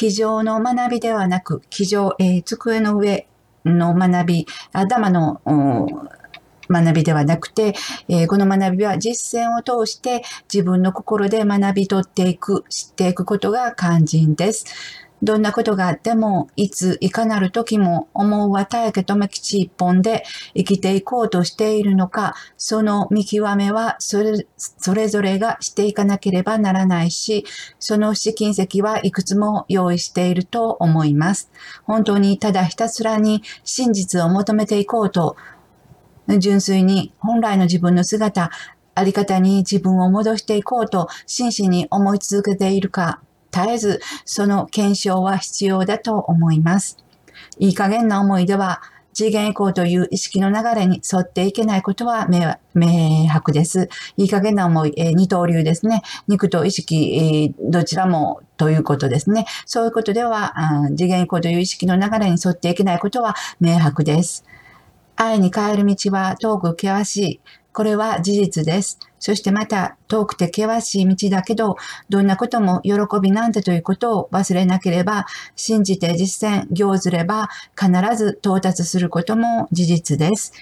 机上の学びではなく、机上、えー、机の上の学び、頭の学びではなくて、えー、この学びは実践を通して自分の心で学び取っていく、知っていくことが肝心です。どんなことがあっても、いつ、いかなる時も、思うは大家め吉一本で生きていこうとしているのか、その見極めはそれ、それぞれがしていかなければならないし、その試金石はいくつも用意していると思います。本当にただひたすらに真実を求めていこうと、純粋に本来の自分の姿、あり方に自分を戻していこうと真摯に思い続けているか絶えずその検証は必要だと思います。いい加減な思いでは次元移行という意識の流れに沿っていけないことは明白です。いい加減な思い、えー、二刀流ですね。肉と意識、えー、どちらもということですね。そういうことでは、次元移行という意識の流れに沿っていけないことは明白です。愛に変える道は遠く険しい。これは事実です。そしてまた遠くて険しい道だけど、どんなことも喜びなんだということを忘れなければ、信じて実践、行ずれば必ず到達することも事実です。